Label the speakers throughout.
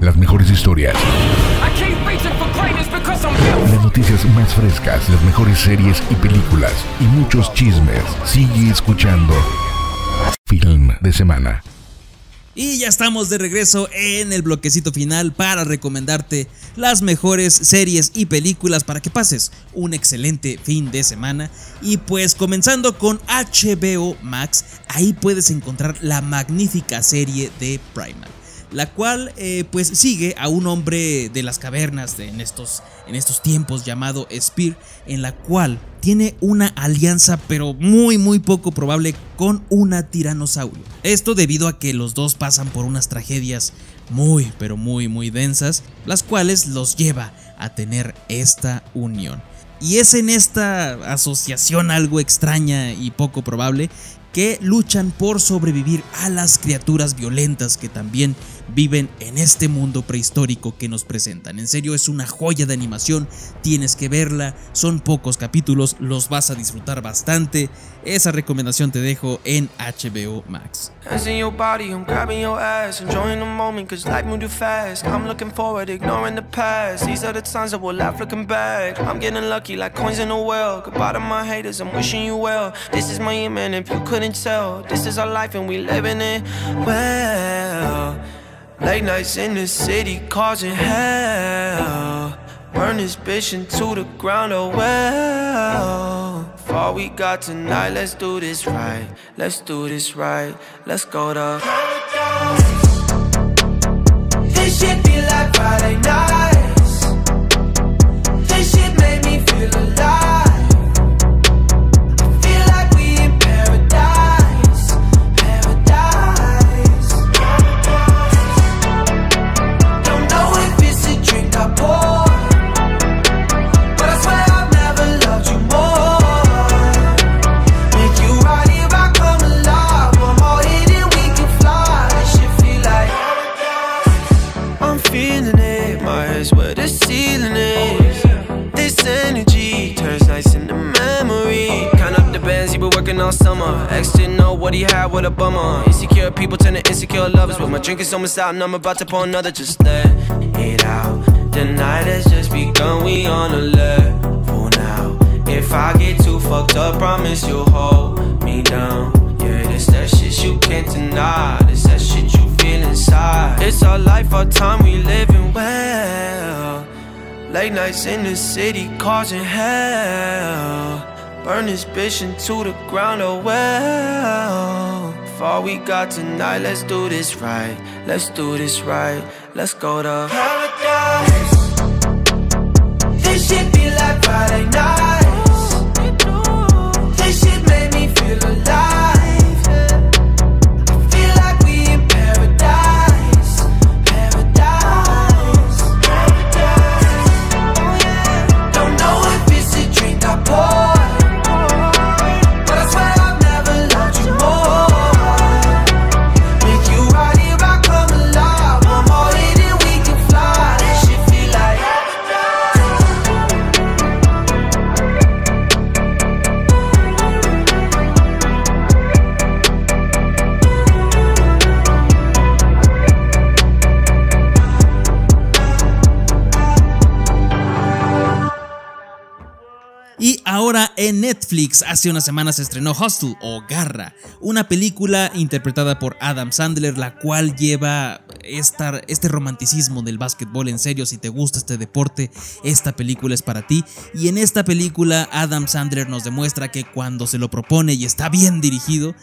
Speaker 1: Las mejores historias. Las noticias más frescas, las mejores series y películas y muchos chismes. Sigue escuchando Film de Semana.
Speaker 2: Y ya estamos de regreso en el bloquecito final para recomendarte las mejores series y películas para que pases un excelente fin de semana. Y pues comenzando con HBO Max, ahí puedes encontrar la magnífica serie de Primal la cual eh, pues sigue a un hombre de las cavernas en, estos, en estos tiempos llamado Spear, en la cual tiene una alianza pero muy muy poco probable con una tiranosaurio. Esto debido a que los dos pasan por unas tragedias muy pero muy muy densas, las cuales los lleva a tener esta unión. Y es en esta asociación algo extraña y poco probable que luchan por sobrevivir a las criaturas violentas que también viven en este mundo prehistórico que nos presentan. En serio, es una joya de animación, tienes que verla, son pocos capítulos, los vas a disfrutar bastante. Esa recomendación te dejo en HBO Max. Late nights in the city causing hell. Burn this bitch into the ground, oh well. For all we got tonight, let's do this right. Let's do this right. Let's go to paradise. This shit be like Friday nights. Summer. Ex didn't know what he had with a bummer. Insecure people turn to insecure lovers. But my drink is almost out and I'm about to pour another. Just let it out. The night has just begun. We on a level now. If I get too fucked up, promise you'll hold me down. Yeah, this that shit you can't deny. This that shit you feel inside. It's our life, our time, we living well. Late nights in the city causing hell. Burn this bitch into the ground, oh well. For all we got tonight, let's do this right. Let's do this right. Let's go to paradise. This shit be like Friday nights. Ahora en Netflix hace unas semanas se estrenó Hostel o Garra, una película interpretada por Adam Sandler, la cual lleva este romanticismo del básquetbol en serio. Si te gusta este deporte, esta película es para ti. Y en esta película Adam Sandler nos demuestra que cuando se lo propone y está bien dirigido,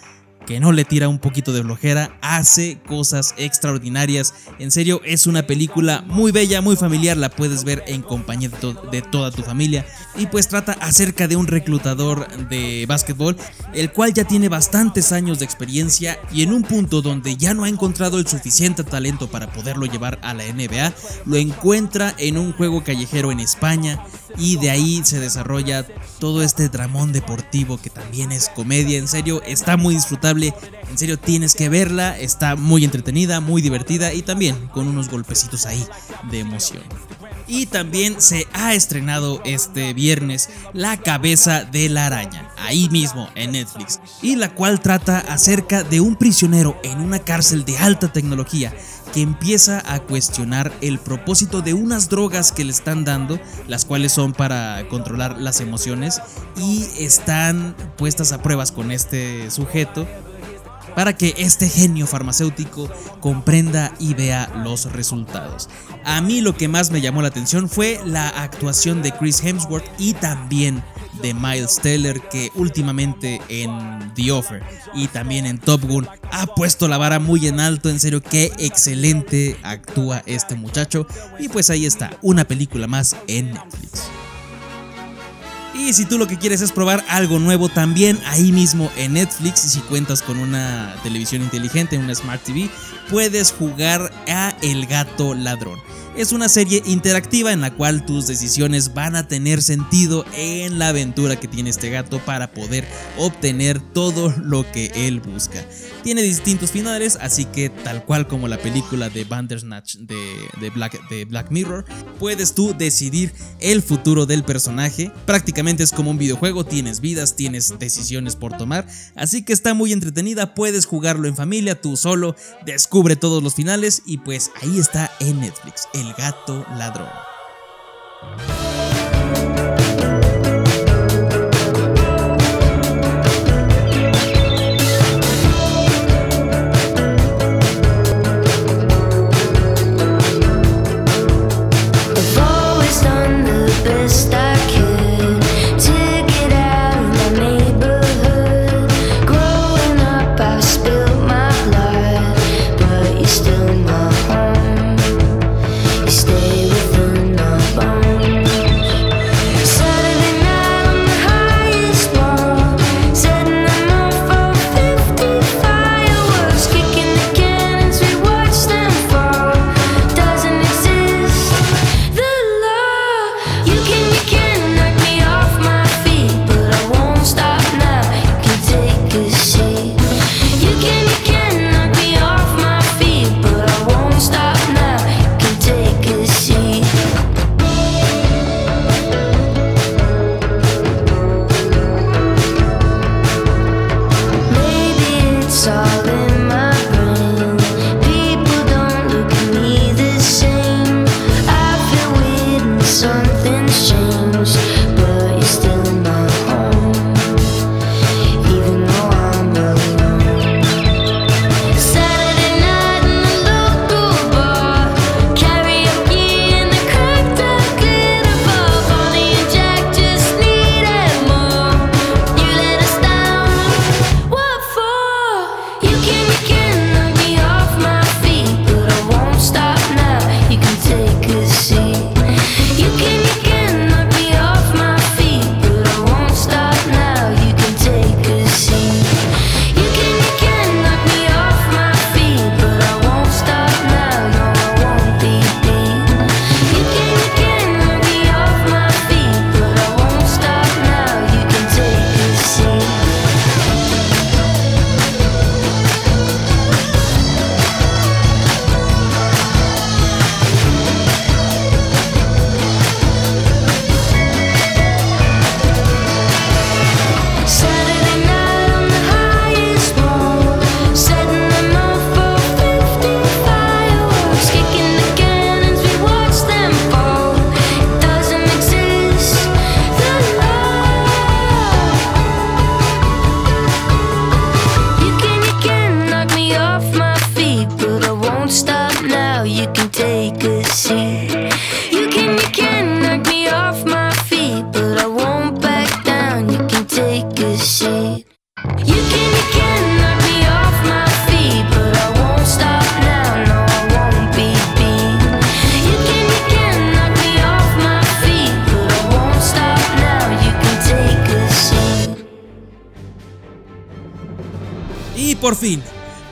Speaker 2: que no le tira un poquito de flojera, hace cosas extraordinarias. En serio, es una película muy bella, muy familiar, la puedes ver en compañía de, toda tu familia. Y pues trata acerca de un reclutador de básquetbol, el cual ya tiene bastantes años de experiencia y en un punto donde ya no ha encontrado el suficiente talento para poderlo llevar a la NBA, lo encuentra en un juego callejero en España y de ahí se desarrolla todo este dramón deportivo que también es comedia. En serio, está muy disfrutable en serio, tienes que verla. Está muy entretenida, muy divertida y también con unos golpecitos ahí de emoción. Y también se ha estrenado este viernes La cabeza de la araña, ahí mismo en Netflix, y la cual trata acerca de un prisionero en una cárcel de alta tecnología
Speaker 3: que empieza a cuestionar el propósito de unas drogas que le están dando, las cuales son para controlar las emociones y están puestas a pruebas con este sujeto para que este genio farmacéutico comprenda y vea los resultados. A mí lo que más me llamó la atención fue la actuación de Chris Hemsworth y también de Miles Teller que últimamente en The Offer y también en Top Gun ha puesto la vara muy en alto, en serio qué excelente actúa este muchacho y pues ahí está, una película más en Netflix. Y si tú lo que quieres es probar algo nuevo también ahí mismo en Netflix, y si cuentas con una televisión inteligente, una Smart TV, puedes jugar a El Gato Ladrón. Es una serie interactiva en la cual tus decisiones van a tener sentido en la aventura que tiene este gato para poder obtener todo lo que él busca. Tiene distintos finales, así que tal cual como la película de Bandersnatch de, Black, de Black Mirror, puedes tú decidir el futuro del personaje. Prácticamente es como un videojuego, tienes vidas, tienes decisiones por tomar, así que está muy entretenida, puedes jugarlo en familia, tú solo, descubre todos los finales y pues ahí está en Netflix. El gato ladrón. Por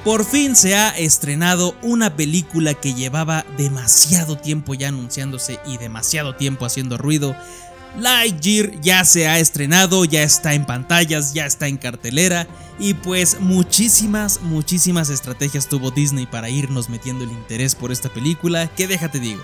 Speaker 3: por fin se ha estrenado una película que llevaba demasiado tiempo ya anunciándose y demasiado tiempo haciendo ruido. Lightyear ya se ha estrenado, ya está en pantallas, ya está en cartelera y pues muchísimas, muchísimas estrategias tuvo Disney para irnos metiendo el interés por esta película que déjate digo.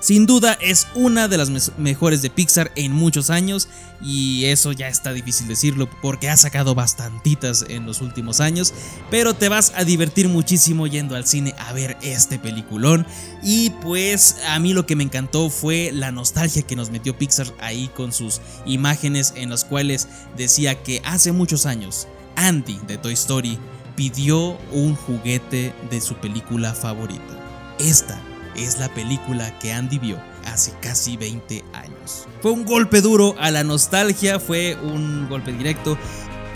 Speaker 2: Sin duda es una de las mejores de Pixar en muchos años y eso ya está difícil decirlo porque ha sacado bastantitas en los últimos años, pero te vas a divertir muchísimo yendo al cine a ver este peliculón y pues a mí lo que me encantó fue la nostalgia que nos metió Pixar ahí con sus imágenes en las cuales decía que hace muchos años Andy de Toy Story pidió un juguete de su película favorita. Esta es la película que Andy vio hace casi 20 años. Fue un golpe duro a la nostalgia, fue un golpe directo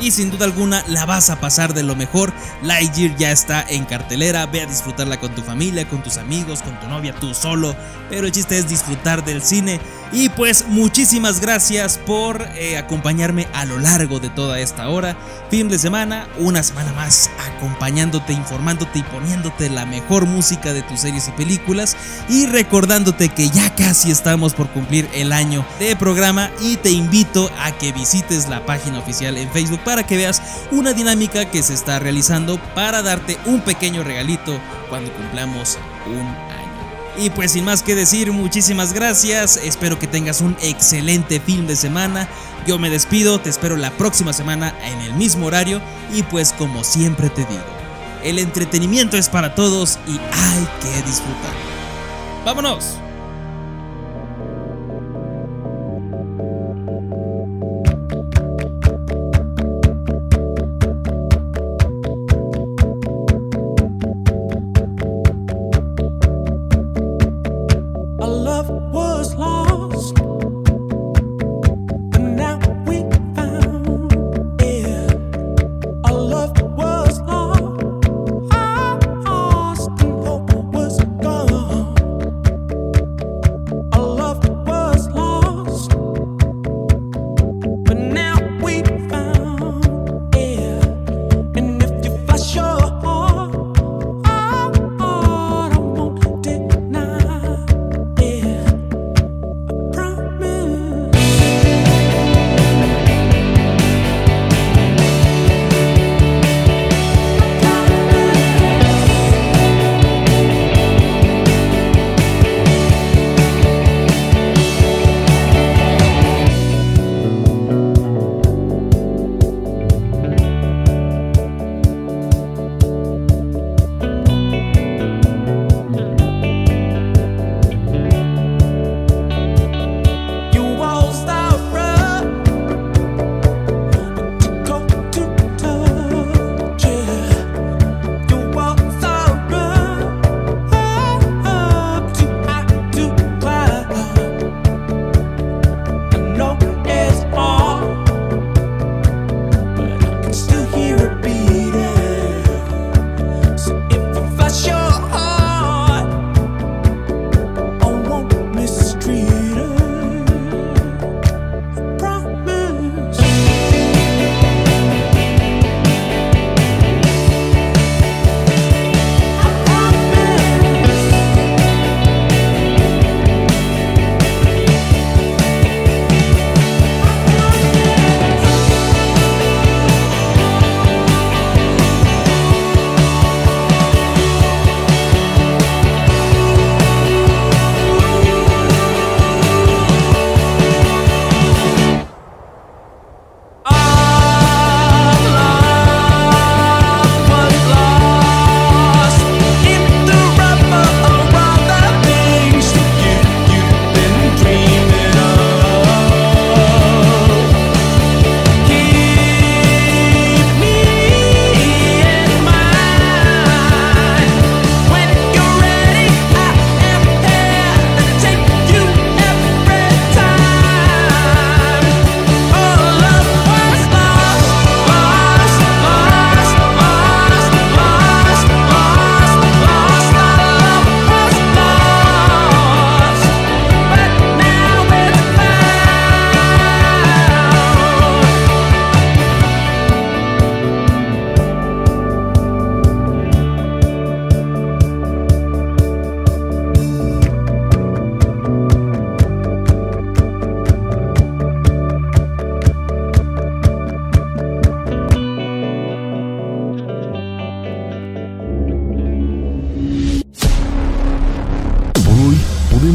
Speaker 2: y sin duda alguna la vas a pasar de lo mejor. Lightyear ya está en cartelera, ve a disfrutarla con tu familia, con tus amigos, con tu novia, tú solo, pero el chiste es disfrutar del cine. Y pues muchísimas gracias por eh, acompañarme a lo largo de toda esta hora. Fin de semana, una semana más acompañándote, informándote y poniéndote la mejor música de tus series y películas. Y recordándote que ya casi estamos por cumplir el año de programa y te invito a que visites la página oficial en Facebook para que veas una dinámica que se está realizando para darte un pequeño regalito cuando cumplamos un año. Y pues sin más que decir, muchísimas gracias, espero que tengas un excelente fin de semana, yo me despido, te espero la próxima semana en el mismo horario y pues como siempre te digo, el entretenimiento es para todos y hay que disfrutar. ¡Vámonos!